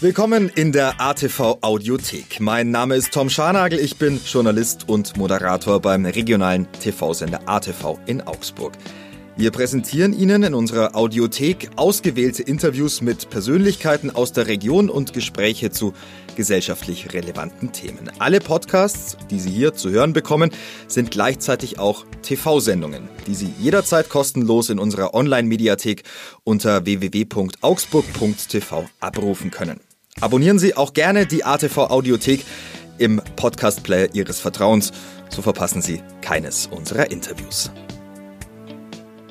Willkommen in der ATV Audiothek. Mein Name ist Tom Scharnagel, ich bin Journalist und Moderator beim regionalen TV-Sender ATV in Augsburg. Wir präsentieren Ihnen in unserer Audiothek ausgewählte Interviews mit Persönlichkeiten aus der Region und Gespräche zu gesellschaftlich relevanten Themen. Alle Podcasts, die Sie hier zu hören bekommen, sind gleichzeitig auch TV-Sendungen, die Sie jederzeit kostenlos in unserer Online-Mediathek unter www.augsburg.tv abrufen können. Abonnieren Sie auch gerne die ATV Audiothek im Podcast-Player Ihres Vertrauens, so verpassen Sie keines unserer Interviews.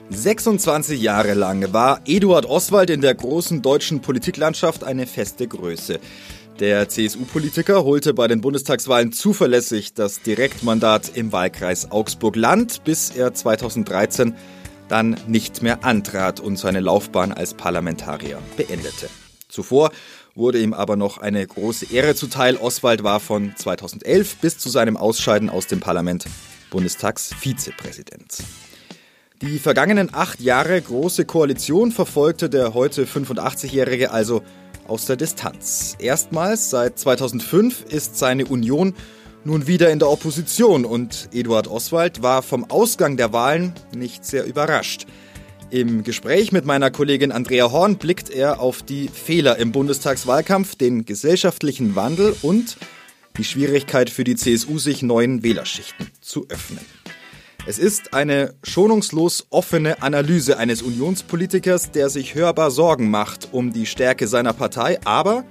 26 Jahre lang war Eduard Oswald in der großen deutschen Politiklandschaft eine feste Größe. Der CSU-Politiker holte bei den Bundestagswahlen zuverlässig das Direktmandat im Wahlkreis Augsburg-Land, bis er 2013 dann nicht mehr antrat und seine Laufbahn als Parlamentarier beendete. Zuvor wurde ihm aber noch eine große Ehre zuteil. Oswald war von 2011 bis zu seinem Ausscheiden aus dem Parlament Bundestagsvizepräsident. Die vergangenen acht Jahre große Koalition verfolgte der heute 85-Jährige also aus der Distanz. Erstmals seit 2005 ist seine Union nun wieder in der Opposition und Eduard Oswald war vom Ausgang der Wahlen nicht sehr überrascht. Im Gespräch mit meiner Kollegin Andrea Horn blickt er auf die Fehler im Bundestagswahlkampf, den gesellschaftlichen Wandel und die Schwierigkeit für die CSU, sich neuen Wählerschichten zu öffnen. Es ist eine schonungslos offene Analyse eines Unionspolitikers, der sich hörbar Sorgen macht um die Stärke seiner Partei, aber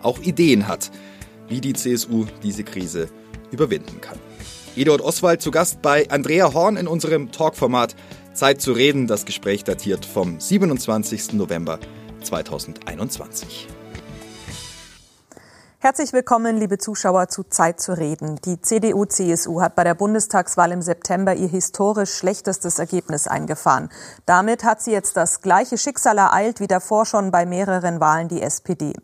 auch Ideen hat, wie die CSU diese Krise überwinden kann. Eduard Oswald zu Gast bei Andrea Horn in unserem Talkformat Zeit zu reden. Das Gespräch datiert vom 27. November 2021. Herzlich willkommen, liebe Zuschauer, zu Zeit zu reden. Die CDU-CSU hat bei der Bundestagswahl im September ihr historisch schlechtestes Ergebnis eingefahren. Damit hat sie jetzt das gleiche Schicksal ereilt wie davor schon bei mehreren Wahlen die SPD.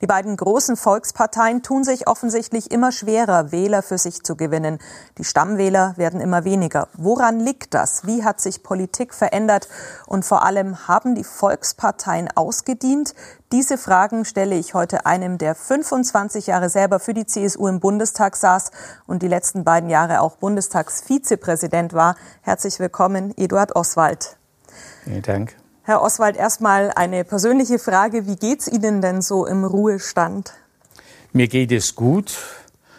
Die beiden großen Volksparteien tun sich offensichtlich immer schwerer, Wähler für sich zu gewinnen. Die Stammwähler werden immer weniger. Woran liegt das? Wie hat sich Politik verändert? Und vor allem haben die Volksparteien ausgedient? Diese Fragen stelle ich heute einem, der 25 Jahre selber für die CSU im Bundestag saß und die letzten beiden Jahre auch Bundestagsvizepräsident war. Herzlich willkommen, Eduard Oswald. Vielen Dank. Herr Oswald, erstmal eine persönliche Frage. Wie geht's Ihnen denn so im Ruhestand? Mir geht es gut.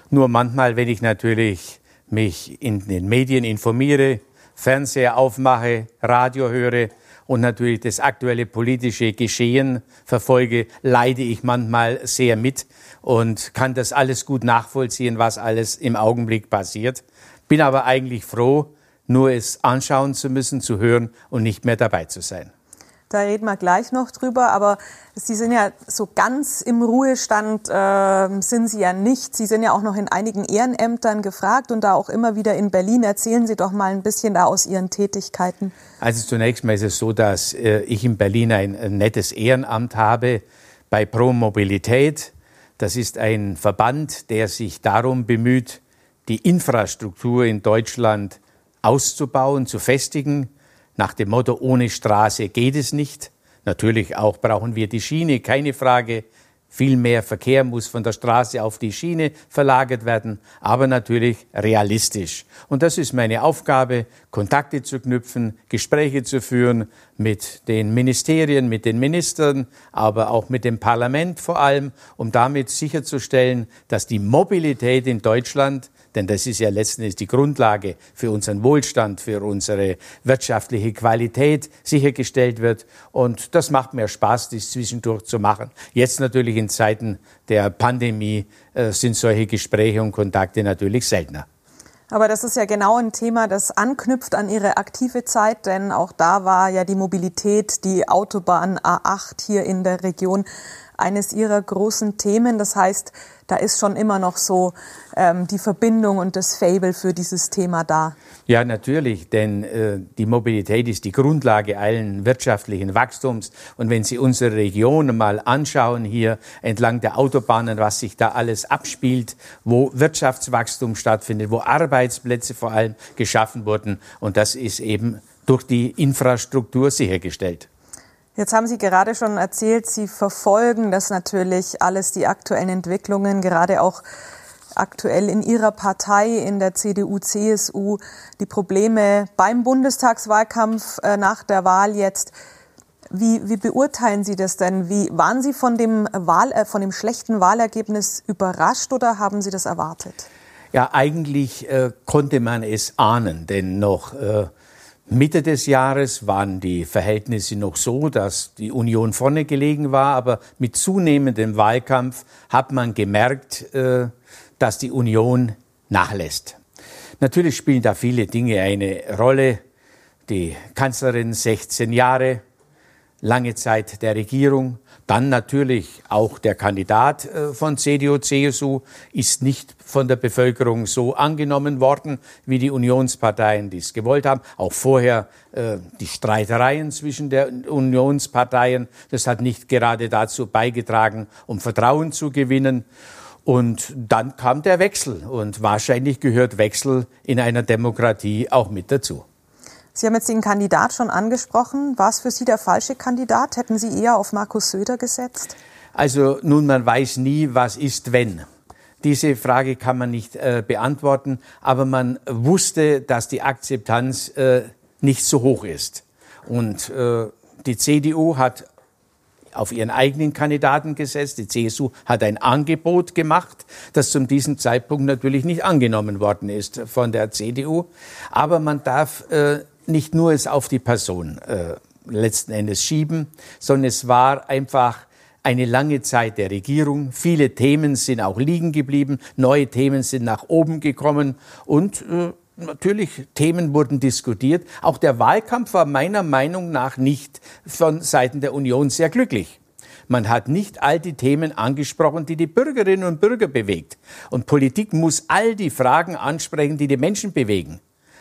Nur manchmal, wenn ich natürlich mich in den Medien informiere, Fernseher aufmache, Radio höre, und natürlich das aktuelle politische Geschehen verfolge, leide ich manchmal sehr mit und kann das alles gut nachvollziehen, was alles im Augenblick passiert. Bin aber eigentlich froh, nur es anschauen zu müssen, zu hören und nicht mehr dabei zu sein. Da reden wir gleich noch drüber. Aber Sie sind ja so ganz im Ruhestand, äh, sind Sie ja nicht. Sie sind ja auch noch in einigen Ehrenämtern gefragt und da auch immer wieder in Berlin. Erzählen Sie doch mal ein bisschen da aus Ihren Tätigkeiten. Also zunächst mal ist es so, dass äh, ich in Berlin ein, ein nettes Ehrenamt habe bei Pro Mobilität. Das ist ein Verband, der sich darum bemüht, die Infrastruktur in Deutschland auszubauen, zu festigen nach dem Motto, ohne Straße geht es nicht. Natürlich auch brauchen wir die Schiene, keine Frage. Viel mehr Verkehr muss von der Straße auf die Schiene verlagert werden, aber natürlich realistisch. Und das ist meine Aufgabe, Kontakte zu knüpfen, Gespräche zu führen mit den Ministerien, mit den Ministern, aber auch mit dem Parlament vor allem, um damit sicherzustellen, dass die Mobilität in Deutschland denn das ist ja letztendlich die Grundlage für unseren Wohlstand, für unsere wirtschaftliche Qualität sichergestellt wird. Und das macht mir Spaß, dies zwischendurch zu machen. Jetzt natürlich in Zeiten der Pandemie äh, sind solche Gespräche und Kontakte natürlich seltener. Aber das ist ja genau ein Thema, das anknüpft an Ihre aktive Zeit, denn auch da war ja die Mobilität, die Autobahn A8 hier in der Region eines Ihrer großen Themen. Das heißt, da ist schon immer noch so ähm, die Verbindung und das Fable für dieses Thema da. Ja, natürlich, denn äh, die Mobilität ist die Grundlage allen wirtschaftlichen Wachstums. Und wenn Sie unsere Region mal anschauen, hier entlang der Autobahnen, was sich da alles abspielt, wo Wirtschaftswachstum stattfindet, wo Arbeitsplätze vor allem geschaffen wurden, und das ist eben durch die Infrastruktur sichergestellt. Jetzt haben Sie gerade schon erzählt, Sie verfolgen das natürlich alles, die aktuellen Entwicklungen, gerade auch aktuell in Ihrer Partei, in der CDU, CSU, die Probleme beim Bundestagswahlkampf äh, nach der Wahl jetzt. Wie, wie beurteilen Sie das denn? Wie, waren Sie von dem, Wahl, äh, von dem schlechten Wahlergebnis überrascht oder haben Sie das erwartet? Ja, eigentlich äh, konnte man es ahnen, denn noch äh, Mitte des Jahres waren die Verhältnisse noch so, dass die Union vorne gelegen war, aber mit zunehmendem Wahlkampf hat man gemerkt, äh, dass die Union nachlässt. Natürlich spielen da viele Dinge eine Rolle. Die Kanzlerin 16 Jahre, lange Zeit der Regierung. Dann natürlich auch der Kandidat äh, von CDU, CSU ist nicht von der Bevölkerung so angenommen worden, wie die Unionsparteien dies gewollt haben. Auch vorher äh, die Streitereien zwischen den Unionsparteien, das hat nicht gerade dazu beigetragen, um Vertrauen zu gewinnen. Und dann kam der Wechsel und wahrscheinlich gehört Wechsel in einer Demokratie auch mit dazu. Sie haben jetzt den Kandidat schon angesprochen. War es für Sie der falsche Kandidat? Hätten Sie eher auf Markus Söder gesetzt? Also nun, man weiß nie, was ist, wenn. Diese Frage kann man nicht äh, beantworten, aber man wusste, dass die Akzeptanz äh, nicht so hoch ist. Und äh, die CDU hat auf ihren eigenen Kandidaten gesetzt. Die CSU hat ein Angebot gemacht, das zum diesem Zeitpunkt natürlich nicht angenommen worden ist von der CDU. Aber man darf äh, nicht nur es auf die Person äh, letzten Endes schieben, sondern es war einfach eine lange Zeit der Regierung. Viele Themen sind auch liegen geblieben, neue Themen sind nach oben gekommen und äh, natürlich Themen wurden diskutiert. Auch der Wahlkampf war meiner Meinung nach nicht von Seiten der Union sehr glücklich. Man hat nicht all die Themen angesprochen, die die Bürgerinnen und Bürger bewegt. Und Politik muss all die Fragen ansprechen, die die Menschen bewegen.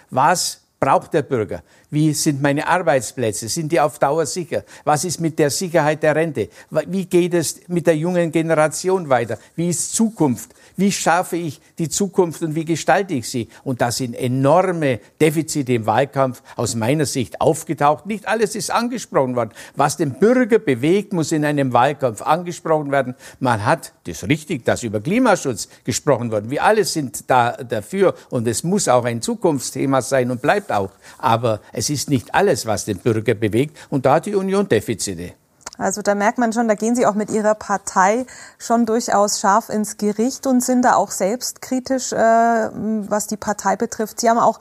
Was braucht der Bürger? Wie sind meine Arbeitsplätze? Sind die auf Dauer sicher? Was ist mit der Sicherheit der Rente? Wie geht es mit der jungen Generation weiter? Wie ist Zukunft? Wie schaffe ich die Zukunft und wie gestalte ich sie? Und da sind enorme Defizite im Wahlkampf aus meiner Sicht aufgetaucht. Nicht alles ist angesprochen worden. Was den Bürger bewegt, muss in einem Wahlkampf angesprochen werden. Man hat, das ist richtig, dass über Klimaschutz gesprochen worden. Wir alle sind da dafür und es muss auch ein Zukunftsthema sein und bleibt auch. Aber es ist nicht alles, was den Bürger bewegt und da hat die Union Defizite. Also da merkt man schon, da gehen Sie auch mit Ihrer Partei schon durchaus scharf ins Gericht und sind da auch selbstkritisch, äh, was die Partei betrifft. Sie haben auch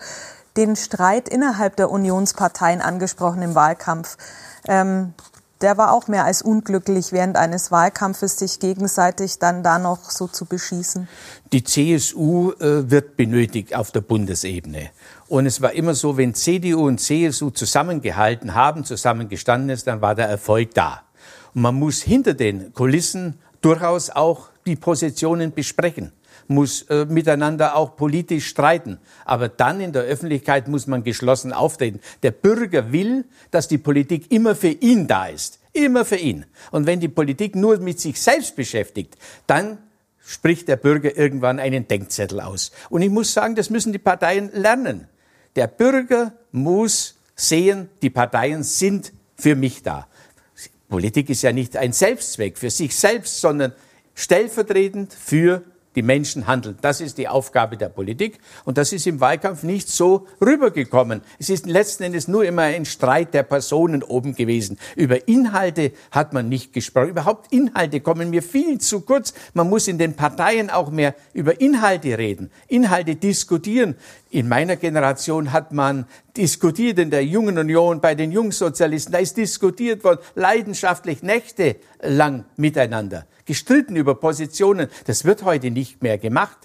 den Streit innerhalb der Unionsparteien angesprochen im Wahlkampf. Ähm, der war auch mehr als unglücklich, während eines Wahlkampfes sich gegenseitig dann da noch so zu beschießen. Die CSU äh, wird benötigt auf der Bundesebene. Und es war immer so, wenn CDU und CSU zusammengehalten haben, zusammengestanden ist, dann war der Erfolg da. Und man muss hinter den Kulissen durchaus auch die Positionen besprechen muss äh, miteinander auch politisch streiten. Aber dann in der Öffentlichkeit muss man geschlossen auftreten. Der Bürger will, dass die Politik immer für ihn da ist. Immer für ihn. Und wenn die Politik nur mit sich selbst beschäftigt, dann spricht der Bürger irgendwann einen Denkzettel aus. Und ich muss sagen, das müssen die Parteien lernen. Der Bürger muss sehen, die Parteien sind für mich da. Politik ist ja nicht ein Selbstzweck für sich selbst, sondern stellvertretend für die Menschen handeln. Das ist die Aufgabe der Politik und das ist im Wahlkampf nicht so rübergekommen. Es ist letzten Endes nur immer ein Streit der Personen oben gewesen. Über Inhalte hat man nicht gesprochen. Überhaupt Inhalte kommen mir viel zu kurz. Man muss in den Parteien auch mehr über Inhalte reden, Inhalte diskutieren. In meiner Generation hat man diskutiert in der Jungen Union bei den Jungsozialisten. Da ist diskutiert worden, leidenschaftlich nächtelang miteinander gestritten über Positionen. Das wird heute nicht mehr gemacht.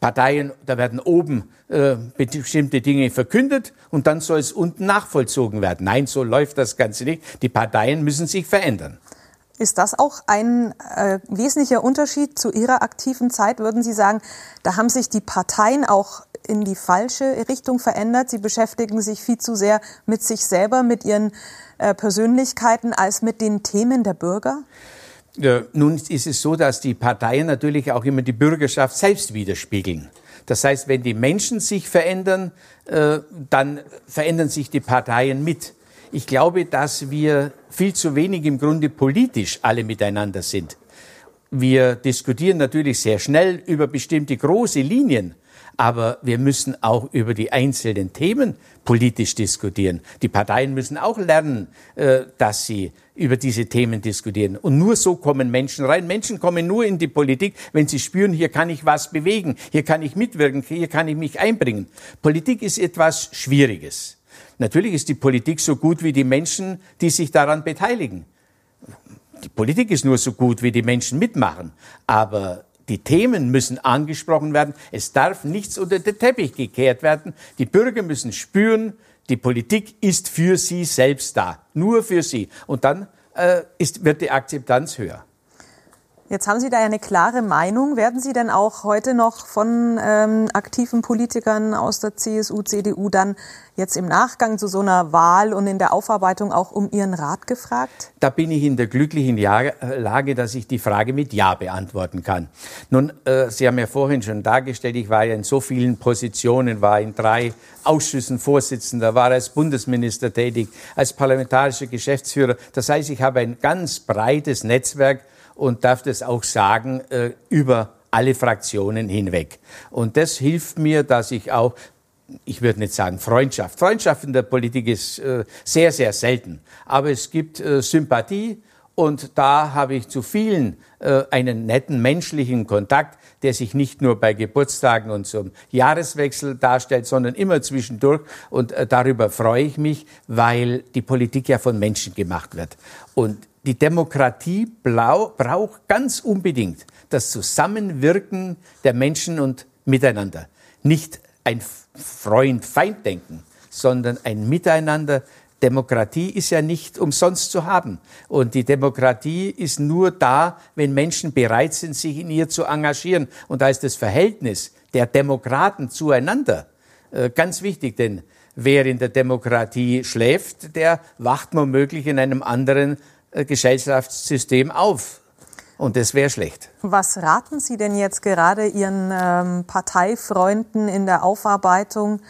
Parteien, da werden oben äh, bestimmte Dinge verkündet und dann soll es unten nachvollzogen werden. Nein, so läuft das Ganze nicht. Die Parteien müssen sich verändern. Ist das auch ein äh, wesentlicher Unterschied zu Ihrer aktiven Zeit? Würden Sie sagen, da haben sich die Parteien auch in die falsche Richtung verändert? Sie beschäftigen sich viel zu sehr mit sich selber, mit ihren äh, Persönlichkeiten als mit den Themen der Bürger? Ja, nun ist es so, dass die Parteien natürlich auch immer die Bürgerschaft selbst widerspiegeln. Das heißt, wenn die Menschen sich verändern, äh, dann verändern sich die Parteien mit. Ich glaube, dass wir viel zu wenig im Grunde politisch alle miteinander sind. Wir diskutieren natürlich sehr schnell über bestimmte große Linien, aber wir müssen auch über die einzelnen Themen politisch diskutieren. Die Parteien müssen auch lernen, äh, dass sie über diese Themen diskutieren. Und nur so kommen Menschen rein. Menschen kommen nur in die Politik, wenn sie spüren, hier kann ich was bewegen, hier kann ich mitwirken, hier kann ich mich einbringen. Politik ist etwas Schwieriges. Natürlich ist die Politik so gut wie die Menschen, die sich daran beteiligen. Die Politik ist nur so gut, wie die Menschen mitmachen. Aber die Themen müssen angesprochen werden. Es darf nichts unter den Teppich gekehrt werden. Die Bürger müssen spüren, die Politik ist für sie selbst da. Nur für sie. Und dann äh, ist, wird die Akzeptanz höher. Jetzt haben Sie da ja eine klare Meinung. Werden Sie denn auch heute noch von ähm, aktiven Politikern aus der CSU, CDU dann jetzt im Nachgang zu so einer Wahl und in der Aufarbeitung auch um Ihren Rat gefragt? Da bin ich in der glücklichen Lage, dass ich die Frage mit Ja beantworten kann. Nun, äh, Sie haben ja vorhin schon dargestellt, ich war ja in so vielen Positionen, war in drei Ausschüssen Vorsitzender, war als Bundesminister tätig, als parlamentarischer Geschäftsführer. Das heißt, ich habe ein ganz breites Netzwerk und darf das auch sagen äh, über alle Fraktionen hinweg. Und das hilft mir, dass ich auch ich würde nicht sagen Freundschaft. Freundschaft in der Politik ist äh, sehr, sehr selten. Aber es gibt äh, Sympathie und da habe ich zu vielen äh, einen netten menschlichen Kontakt, der sich nicht nur bei Geburtstagen und zum Jahreswechsel darstellt, sondern immer zwischendurch. Und äh, darüber freue ich mich, weil die Politik ja von Menschen gemacht wird. Und die Demokratie braucht ganz unbedingt das Zusammenwirken der Menschen und miteinander. Nicht ein Freund-Feind-Denken, sondern ein Miteinander. Demokratie ist ja nicht umsonst zu haben. Und die Demokratie ist nur da, wenn Menschen bereit sind, sich in ihr zu engagieren. Und da ist das Verhältnis der Demokraten zueinander äh, ganz wichtig, denn wer in der Demokratie schläft, der wacht womöglich in einem anderen äh, Gesellschaftssystem auf. Und das wäre schlecht. Was raten Sie denn jetzt gerade Ihren ähm, Parteifreunden in der Aufarbeitung?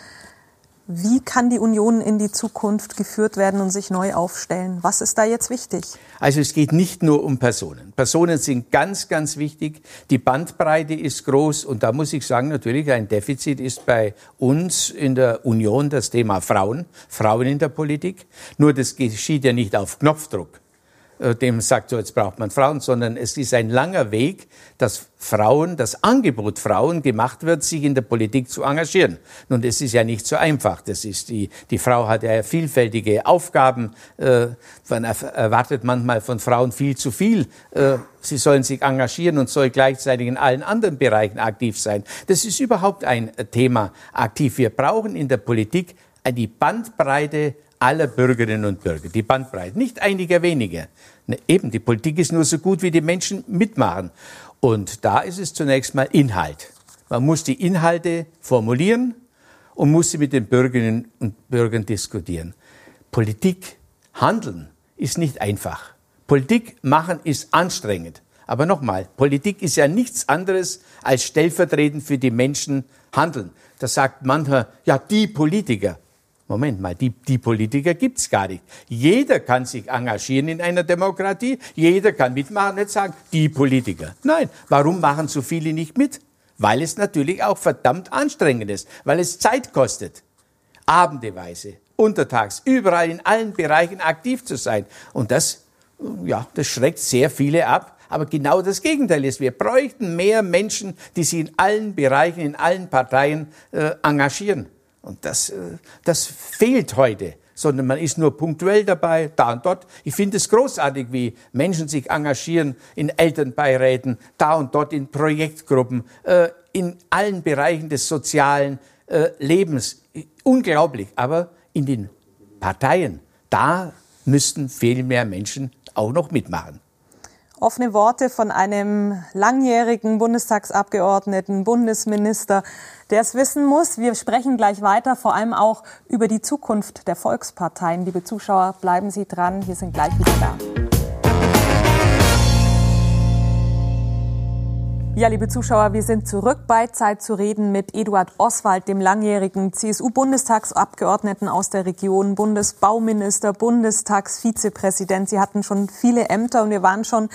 Wie kann die Union in die Zukunft geführt werden und sich neu aufstellen? Was ist da jetzt wichtig? Also es geht nicht nur um Personen. Personen sind ganz, ganz wichtig. Die Bandbreite ist groß und da muss ich sagen, natürlich ein Defizit ist bei uns in der Union das Thema Frauen, Frauen in der Politik. Nur das geschieht ja nicht auf Knopfdruck. Äh, dem sagt, so jetzt braucht man Frauen, sondern es ist ein langer Weg, dass Frauen, das Angebot Frauen gemacht wird, sich in der Politik zu engagieren. Nun, das ist ja nicht so einfach. Das ist die, die Frau hat ja vielfältige Aufgaben. Äh, man erwartet manchmal von Frauen viel zu viel. Äh, sie sollen sich engagieren und soll gleichzeitig in allen anderen Bereichen aktiv sein. Das ist überhaupt ein Thema aktiv. Wir brauchen in der Politik die Bandbreite aller Bürgerinnen und Bürger, die Bandbreite, nicht einiger weniger. Ne, eben, die Politik ist nur so gut, wie die Menschen mitmachen. Und da ist es zunächst mal Inhalt. Man muss die Inhalte formulieren und muss sie mit den Bürgerinnen und Bürgern diskutieren. Politik, handeln ist nicht einfach. Politik machen ist anstrengend. Aber nochmal, Politik ist ja nichts anderes als stellvertretend für die Menschen handeln. Da sagt mancher, ja, die Politiker. Moment mal, die, die Politiker gibt's gar nicht. Jeder kann sich engagieren in einer Demokratie, jeder kann mitmachen, nicht sagen, die Politiker. Nein, warum machen so viele nicht mit? Weil es natürlich auch verdammt anstrengend ist, weil es Zeit kostet, abendeweise, untertags, überall in allen Bereichen aktiv zu sein. Und das, ja, das schreckt sehr viele ab. Aber genau das Gegenteil ist, wir bräuchten mehr Menschen, die sich in allen Bereichen, in allen Parteien äh, engagieren. Und das, äh, das fehlt heute, sondern man ist nur punktuell dabei, da und dort. Ich finde es großartig, wie Menschen sich engagieren in Elternbeiräten, da und dort in Projektgruppen, äh, in allen Bereichen des sozialen äh, Lebens. Unglaublich. Aber in den Parteien, da müssten viel mehr Menschen auch noch mitmachen. Offene Worte von einem langjährigen Bundestagsabgeordneten, Bundesminister, der es wissen muss. Wir sprechen gleich weiter, vor allem auch über die Zukunft der Volksparteien. Liebe Zuschauer, bleiben Sie dran. Wir sind gleich wieder da. Ja, liebe Zuschauer, wir sind zurück bei Zeit zu reden mit Eduard Oswald, dem langjährigen CSU-Bundestagsabgeordneten aus der Region, Bundesbauminister, Bundestagsvizepräsident. Sie hatten schon viele Ämter und wir waren schon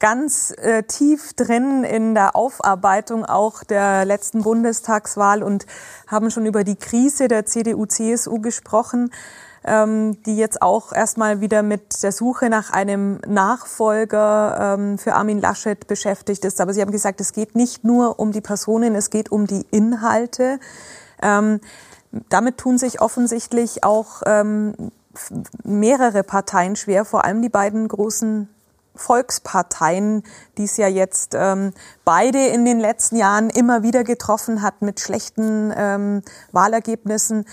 ganz äh, tief drin in der Aufarbeitung auch der letzten Bundestagswahl und haben schon über die Krise der CDU-CSU gesprochen ähm, die jetzt auch erstmal wieder mit der Suche nach einem Nachfolger ähm, für Armin Laschet beschäftigt ist. Aber Sie haben gesagt, es geht nicht nur um die Personen, es geht um die Inhalte. Ähm, damit tun sich offensichtlich auch ähm, mehrere Parteien schwer, vor allem die beiden großen Volksparteien, die es ja jetzt ähm, beide in den letzten Jahren immer wieder getroffen hat mit schlechten ähm, Wahlergebnissen.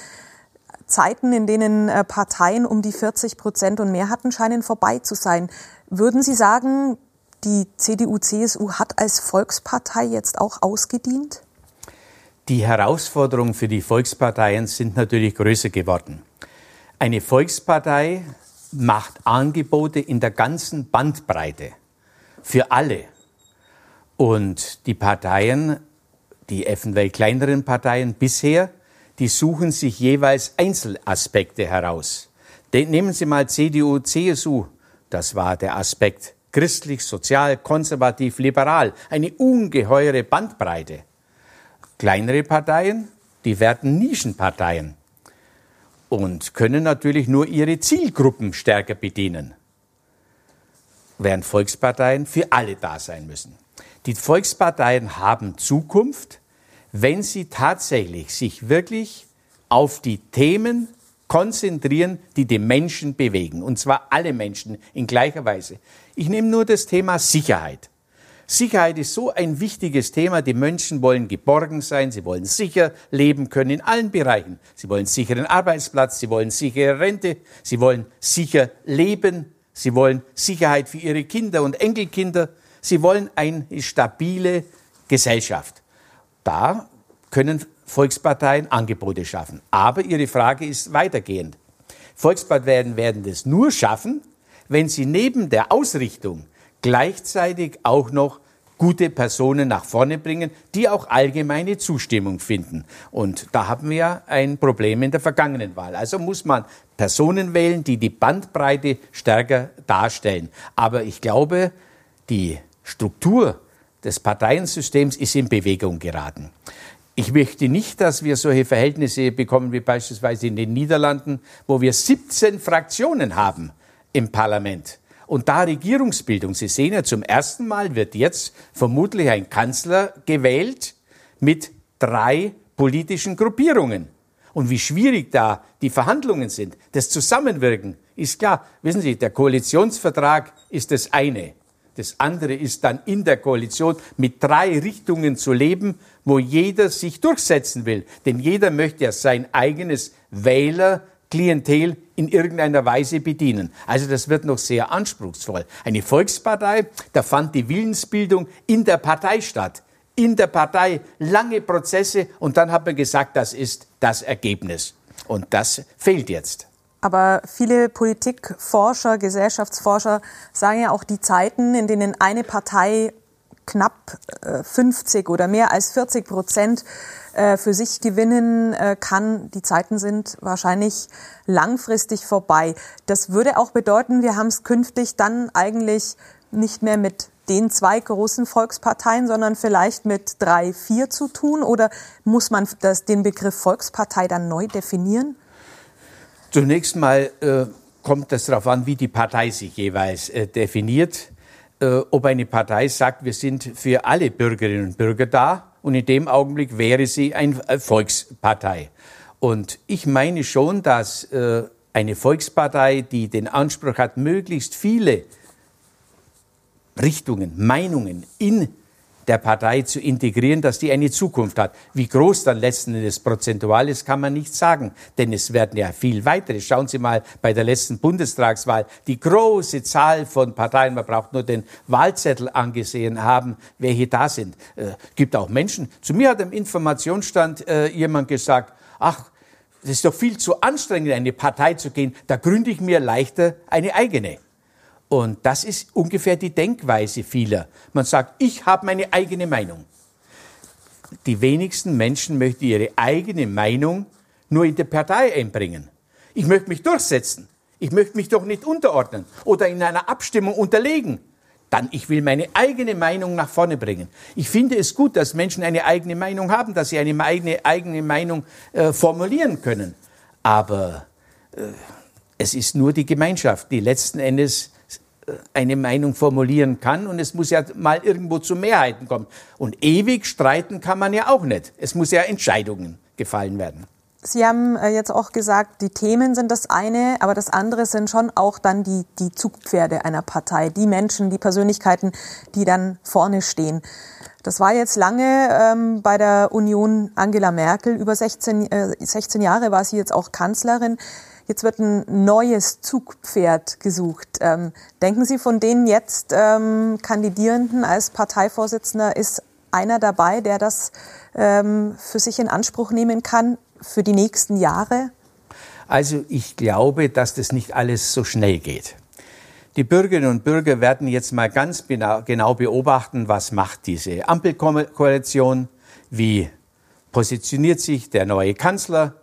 Zeiten, in denen äh, Parteien um die 40 Prozent und mehr hatten, scheinen vorbei zu sein. Würden Sie sagen, die CDU-CSU hat als Volkspartei jetzt auch ausgedient? Die Herausforderungen für die Volksparteien sind natürlich größer geworden. Eine Volkspartei macht Angebote in der ganzen Bandbreite für alle. Und die Parteien, die eventuell kleineren Parteien bisher, die suchen sich jeweils Einzelaspekte heraus. Nehmen Sie mal CDU, CSU. Das war der Aspekt christlich, sozial, konservativ, liberal. Eine ungeheure Bandbreite. Kleinere Parteien, die werden Nischenparteien und können natürlich nur ihre Zielgruppen stärker bedienen, während Volksparteien für alle da sein müssen. Die Volksparteien haben Zukunft, wenn sie tatsächlich sich wirklich auf die Themen konzentrieren, die die Menschen bewegen. Und zwar alle Menschen in gleicher Weise. Ich nehme nur das Thema Sicherheit. Sicherheit ist so ein wichtiges Thema. Die Menschen wollen geborgen sein, sie wollen sicher leben können in allen Bereichen. Sie wollen sicheren Arbeitsplatz, sie wollen sichere Rente, sie wollen sicher leben, sie wollen Sicherheit für ihre Kinder und Enkelkinder, sie wollen eine stabile Gesellschaft. Da können Volksparteien Angebote schaffen. Aber Ihre Frage ist weitergehend. Volksparteien werden das nur schaffen, wenn sie neben der Ausrichtung gleichzeitig auch noch gute Personen nach vorne bringen, die auch allgemeine Zustimmung finden. Und da haben wir ein Problem in der vergangenen Wahl. Also muss man Personen wählen, die die Bandbreite stärker darstellen. Aber ich glaube, die Struktur des Parteiensystems ist in Bewegung geraten. Ich möchte nicht, dass wir solche Verhältnisse bekommen wie beispielsweise in den Niederlanden, wo wir 17 Fraktionen haben im Parlament. Und da Regierungsbildung, Sie sehen ja, zum ersten Mal wird jetzt vermutlich ein Kanzler gewählt mit drei politischen Gruppierungen. Und wie schwierig da die Verhandlungen sind, das Zusammenwirken, ist klar. Wissen Sie, der Koalitionsvertrag ist das eine. Das andere ist dann in der Koalition mit drei Richtungen zu leben, wo jeder sich durchsetzen will. Denn jeder möchte ja sein eigenes Wählerklientel in irgendeiner Weise bedienen. Also das wird noch sehr anspruchsvoll. Eine Volkspartei, da fand die Willensbildung in der Partei statt. In der Partei lange Prozesse und dann hat man gesagt, das ist das Ergebnis. Und das fehlt jetzt. Aber viele Politikforscher, Gesellschaftsforscher sagen ja auch die Zeiten, in denen eine Partei knapp 50 äh, oder mehr als 40 Prozent äh, für sich gewinnen äh, kann, die Zeiten sind wahrscheinlich langfristig vorbei. Das würde auch bedeuten, wir haben es künftig dann eigentlich nicht mehr mit den zwei großen Volksparteien, sondern vielleicht mit drei, vier zu tun? Oder muss man das, den Begriff Volkspartei dann neu definieren? Zunächst mal äh, kommt es darauf an, wie die Partei sich jeweils äh, definiert. Äh, ob eine Partei sagt, wir sind für alle Bürgerinnen und Bürger da und in dem Augenblick wäre sie eine äh, Volkspartei. Und ich meine schon, dass äh, eine Volkspartei, die den Anspruch hat, möglichst viele Richtungen, Meinungen in der Partei zu integrieren, dass die eine Zukunft hat. Wie groß dann letzten Endes prozentual ist, kann man nicht sagen, denn es werden ja viel weitere. Schauen Sie mal bei der letzten Bundestagswahl die große Zahl von Parteien, man braucht nur den Wahlzettel angesehen haben, welche da sind. Äh, gibt auch Menschen. Zu mir hat im Informationsstand äh, jemand gesagt, ach, es ist doch viel zu anstrengend, eine Partei zu gehen, da gründe ich mir leichter eine eigene. Und das ist ungefähr die Denkweise vieler. Man sagt, ich habe meine eigene Meinung. Die wenigsten Menschen möchten ihre eigene Meinung nur in der Partei einbringen. Ich möchte mich durchsetzen. Ich möchte mich doch nicht unterordnen oder in einer Abstimmung unterlegen. Dann, ich will meine eigene Meinung nach vorne bringen. Ich finde es gut, dass Menschen eine eigene Meinung haben, dass sie eine eigene, eigene Meinung äh, formulieren können. Aber äh, es ist nur die Gemeinschaft, die letzten Endes eine Meinung formulieren kann und es muss ja mal irgendwo zu Mehrheiten kommen. Und ewig streiten kann man ja auch nicht. Es muss ja Entscheidungen gefallen werden. Sie haben äh, jetzt auch gesagt, die Themen sind das eine, aber das andere sind schon auch dann die, die Zugpferde einer Partei, die Menschen, die Persönlichkeiten, die dann vorne stehen. Das war jetzt lange ähm, bei der Union Angela Merkel. Über 16, äh, 16 Jahre war sie jetzt auch Kanzlerin. Jetzt wird ein neues Zugpferd gesucht. Ähm, denken Sie, von den jetzt ähm, Kandidierenden als Parteivorsitzender ist einer dabei, der das ähm, für sich in Anspruch nehmen kann? für die nächsten Jahre? Also ich glaube, dass das nicht alles so schnell geht. Die Bürgerinnen und Bürger werden jetzt mal ganz genau beobachten, was macht diese Ampelkoalition, wie positioniert sich der neue Kanzler.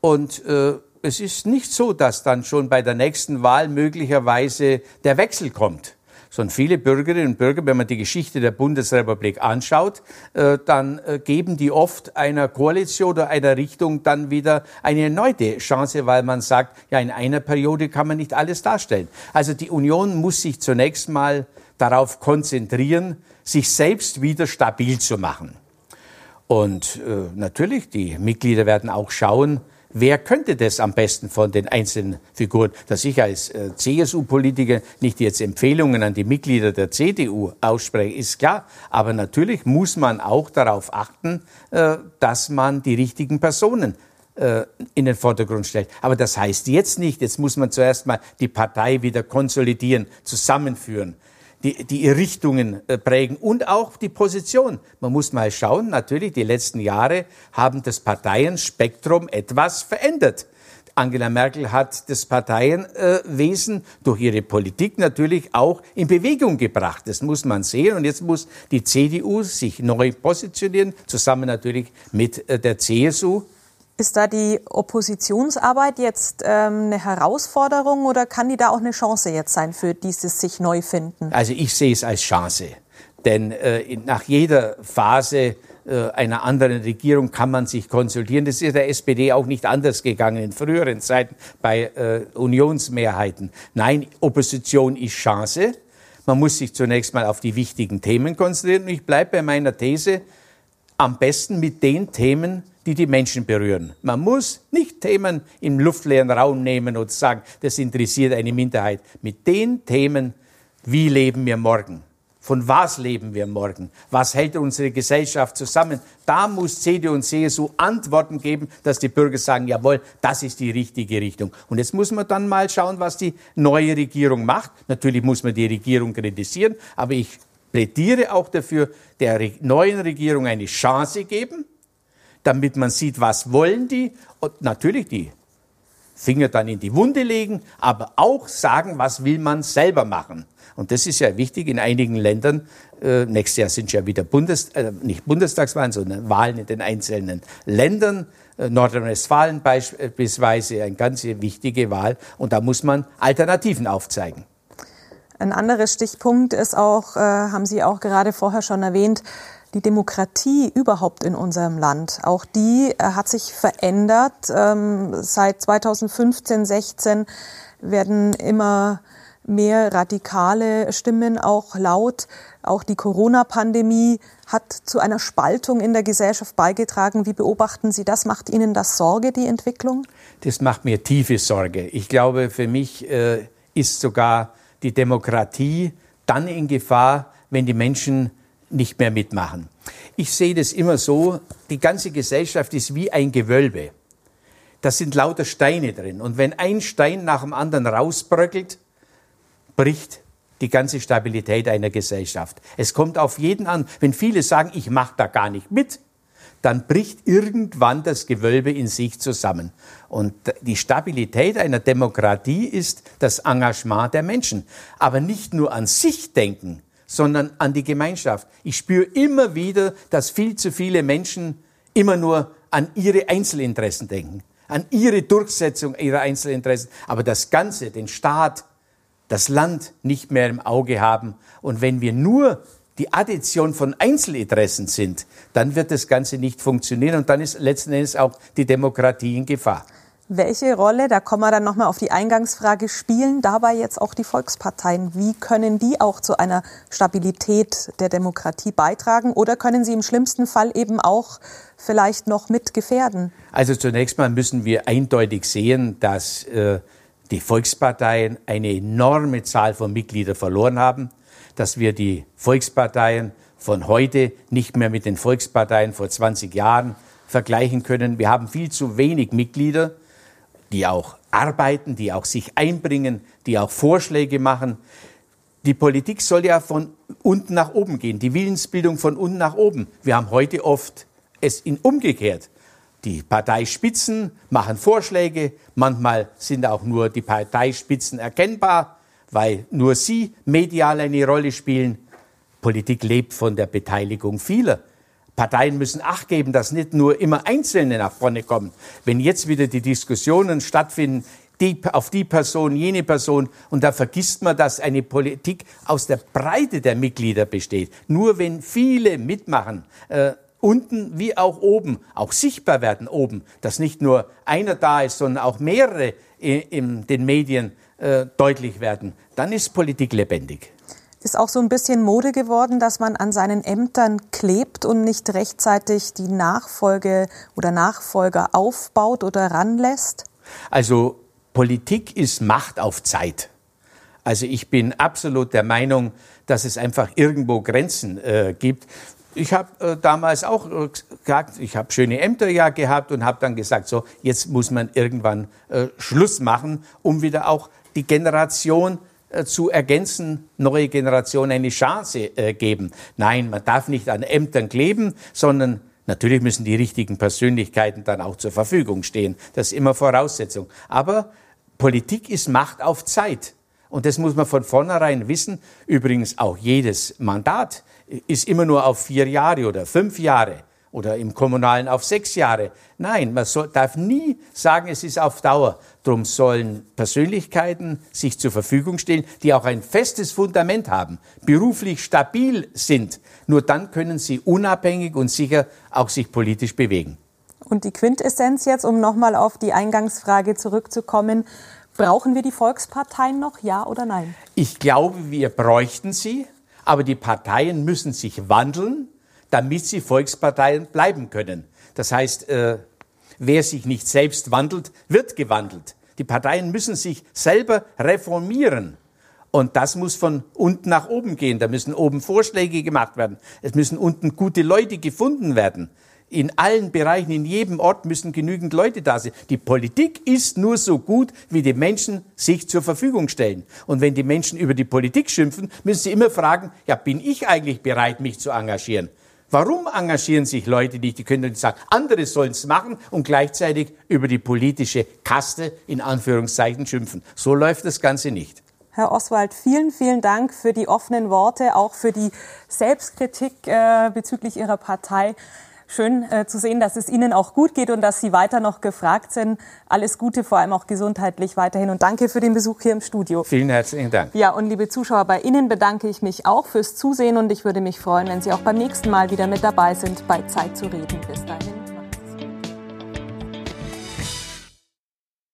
Und äh, es ist nicht so, dass dann schon bei der nächsten Wahl möglicherweise der Wechsel kommt sondern viele Bürgerinnen und Bürger, wenn man die Geschichte der Bundesrepublik anschaut, äh, dann äh, geben die oft einer Koalition oder einer Richtung dann wieder eine erneute Chance, weil man sagt, ja, in einer Periode kann man nicht alles darstellen. Also die Union muss sich zunächst mal darauf konzentrieren, sich selbst wieder stabil zu machen. Und äh, natürlich, die Mitglieder werden auch schauen, Wer könnte das am besten von den einzelnen Figuren? Dass ich als äh, CSU-Politiker nicht jetzt Empfehlungen an die Mitglieder der CDU ausspreche, ist klar. Aber natürlich muss man auch darauf achten, äh, dass man die richtigen Personen äh, in den Vordergrund stellt. Aber das heißt jetzt nicht, jetzt muss man zuerst mal die Partei wieder konsolidieren, zusammenführen die, die Richtungen äh, prägen und auch die Position. Man muss mal schauen, natürlich, die letzten Jahre haben das Parteienspektrum etwas verändert. Angela Merkel hat das Parteienwesen durch ihre Politik natürlich auch in Bewegung gebracht. Das muss man sehen. Und jetzt muss die CDU sich neu positionieren, zusammen natürlich mit äh, der CSU. Ist da die Oppositionsarbeit jetzt ähm, eine Herausforderung oder kann die da auch eine Chance jetzt sein für dieses sich neu finden? Also ich sehe es als Chance, denn äh, nach jeder Phase äh, einer anderen Regierung kann man sich konsultieren. Das ist der SPD auch nicht anders gegangen in früheren Zeiten bei äh, Unionsmehrheiten. Nein, Opposition ist Chance. Man muss sich zunächst mal auf die wichtigen Themen konzentrieren. Und ich bleibe bei meiner These, am besten mit den Themen, die die Menschen berühren. Man muss nicht Themen im luftleeren Raum nehmen und sagen, das interessiert eine Minderheit. Mit den Themen, wie leben wir morgen? Von was leben wir morgen? Was hält unsere Gesellschaft zusammen? Da muss CDU und CSU Antworten geben, dass die Bürger sagen, jawohl, das ist die richtige Richtung. Und jetzt muss man dann mal schauen, was die neue Regierung macht. Natürlich muss man die Regierung kritisieren, aber ich plädiere auch dafür, der neuen Regierung eine Chance geben, damit man sieht, was wollen die und natürlich die Finger dann in die Wunde legen, aber auch sagen, was will man selber machen. Und das ist ja wichtig in einigen Ländern. Äh, nächstes Jahr sind ja wieder Bundes, äh, nicht Bundestagswahlen, sondern Wahlen in den einzelnen Ländern. Äh, Nordrhein-Westfalen beispielsweise eine ganz wichtige Wahl. Und da muss man Alternativen aufzeigen. Ein anderer Stichpunkt ist auch, äh, haben Sie auch gerade vorher schon erwähnt, die Demokratie überhaupt in unserem Land. Auch die äh, hat sich verändert. Ähm, seit 2015, 16 werden immer mehr radikale Stimmen auch laut. Auch die Corona-Pandemie hat zu einer Spaltung in der Gesellschaft beigetragen. Wie beobachten Sie das? Macht Ihnen das Sorge, die Entwicklung? Das macht mir tiefe Sorge. Ich glaube, für mich äh, ist sogar die Demokratie dann in Gefahr, wenn die Menschen nicht mehr mitmachen. Ich sehe das immer so, die ganze Gesellschaft ist wie ein Gewölbe. Da sind lauter Steine drin. Und wenn ein Stein nach dem anderen rausbröckelt, bricht die ganze Stabilität einer Gesellschaft. Es kommt auf jeden an. Wenn viele sagen, ich mache da gar nicht mit, dann bricht irgendwann das Gewölbe in sich zusammen. Und die Stabilität einer Demokratie ist das Engagement der Menschen. Aber nicht nur an sich denken, sondern an die Gemeinschaft. Ich spüre immer wieder, dass viel zu viele Menschen immer nur an ihre Einzelinteressen denken, an ihre Durchsetzung ihrer Einzelinteressen, aber das Ganze, den Staat, das Land nicht mehr im Auge haben. Und wenn wir nur die Addition von Einzelinteressen sind, dann wird das Ganze nicht funktionieren und dann ist letzten Endes auch die Demokratie in Gefahr. Welche Rolle, da kommen wir dann nochmal auf die Eingangsfrage, spielen dabei jetzt auch die Volksparteien? Wie können die auch zu einer Stabilität der Demokratie beitragen oder können sie im schlimmsten Fall eben auch vielleicht noch mit gefährden? Also zunächst mal müssen wir eindeutig sehen, dass äh, die Volksparteien eine enorme Zahl von Mitgliedern verloren haben dass wir die Volksparteien von heute nicht mehr mit den Volksparteien vor 20 Jahren vergleichen können. Wir haben viel zu wenig Mitglieder, die auch arbeiten, die auch sich einbringen, die auch Vorschläge machen. Die Politik soll ja von unten nach oben gehen, die Willensbildung von unten nach oben. Wir haben heute oft es in umgekehrt. Die Parteispitzen machen Vorschläge, manchmal sind auch nur die Parteispitzen erkennbar weil nur sie medial eine Rolle spielen. Politik lebt von der Beteiligung vieler. Parteien müssen Acht geben, dass nicht nur immer Einzelne nach vorne kommen. Wenn jetzt wieder die Diskussionen stattfinden, die, auf die Person, jene Person, und da vergisst man, dass eine Politik aus der Breite der Mitglieder besteht. Nur wenn viele mitmachen, äh, unten wie auch oben, auch sichtbar werden oben, dass nicht nur einer da ist, sondern auch mehrere in, in den Medien, äh, deutlich werden, dann ist Politik lebendig. Ist auch so ein bisschen Mode geworden, dass man an seinen Ämtern klebt und nicht rechtzeitig die Nachfolge oder Nachfolger aufbaut oder ranlässt? Also Politik ist Macht auf Zeit. Also ich bin absolut der Meinung, dass es einfach irgendwo Grenzen äh, gibt. Ich habe äh, damals auch äh, gesagt, ich habe schöne Ämter ja gehabt und habe dann gesagt, so jetzt muss man irgendwann äh, Schluss machen, um wieder auch die Generation zu ergänzen, neue Generation eine Chance äh, geben. Nein, man darf nicht an Ämtern kleben, sondern natürlich müssen die richtigen Persönlichkeiten dann auch zur Verfügung stehen. Das ist immer Voraussetzung. Aber Politik ist Macht auf Zeit. Und das muss man von vornherein wissen. Übrigens auch jedes Mandat ist immer nur auf vier Jahre oder fünf Jahre oder im Kommunalen auf sechs Jahre. Nein, man soll, darf nie sagen, es ist auf Dauer. Darum sollen Persönlichkeiten sich zur Verfügung stellen, die auch ein festes Fundament haben, beruflich stabil sind. Nur dann können sie unabhängig und sicher auch sich politisch bewegen. Und die Quintessenz jetzt, um nochmal auf die Eingangsfrage zurückzukommen, brauchen wir die Volksparteien noch, ja oder nein? Ich glaube, wir bräuchten sie, aber die Parteien müssen sich wandeln damit sie Volksparteien bleiben können. Das heißt, äh, wer sich nicht selbst wandelt, wird gewandelt. Die Parteien müssen sich selber reformieren. Und das muss von unten nach oben gehen. Da müssen oben Vorschläge gemacht werden. Es müssen unten gute Leute gefunden werden. In allen Bereichen, in jedem Ort müssen genügend Leute da sein. Die Politik ist nur so gut, wie die Menschen sich zur Verfügung stellen. Und wenn die Menschen über die Politik schimpfen, müssen sie immer fragen, ja, bin ich eigentlich bereit, mich zu engagieren? Warum engagieren sich Leute nicht? Die können sagen, andere sollen es machen und gleichzeitig über die politische Kaste in Anführungszeichen schimpfen. So läuft das Ganze nicht. Herr Oswald, vielen, vielen Dank für die offenen Worte, auch für die Selbstkritik äh, bezüglich Ihrer Partei. Schön äh, zu sehen, dass es Ihnen auch gut geht und dass Sie weiter noch gefragt sind. Alles Gute, vor allem auch gesundheitlich weiterhin. Und danke für den Besuch hier im Studio. Vielen herzlichen Dank. Ja, und liebe Zuschauer, bei Ihnen bedanke ich mich auch fürs Zusehen und ich würde mich freuen, wenn Sie auch beim nächsten Mal wieder mit dabei sind bei Zeit zu reden. Bis dahin.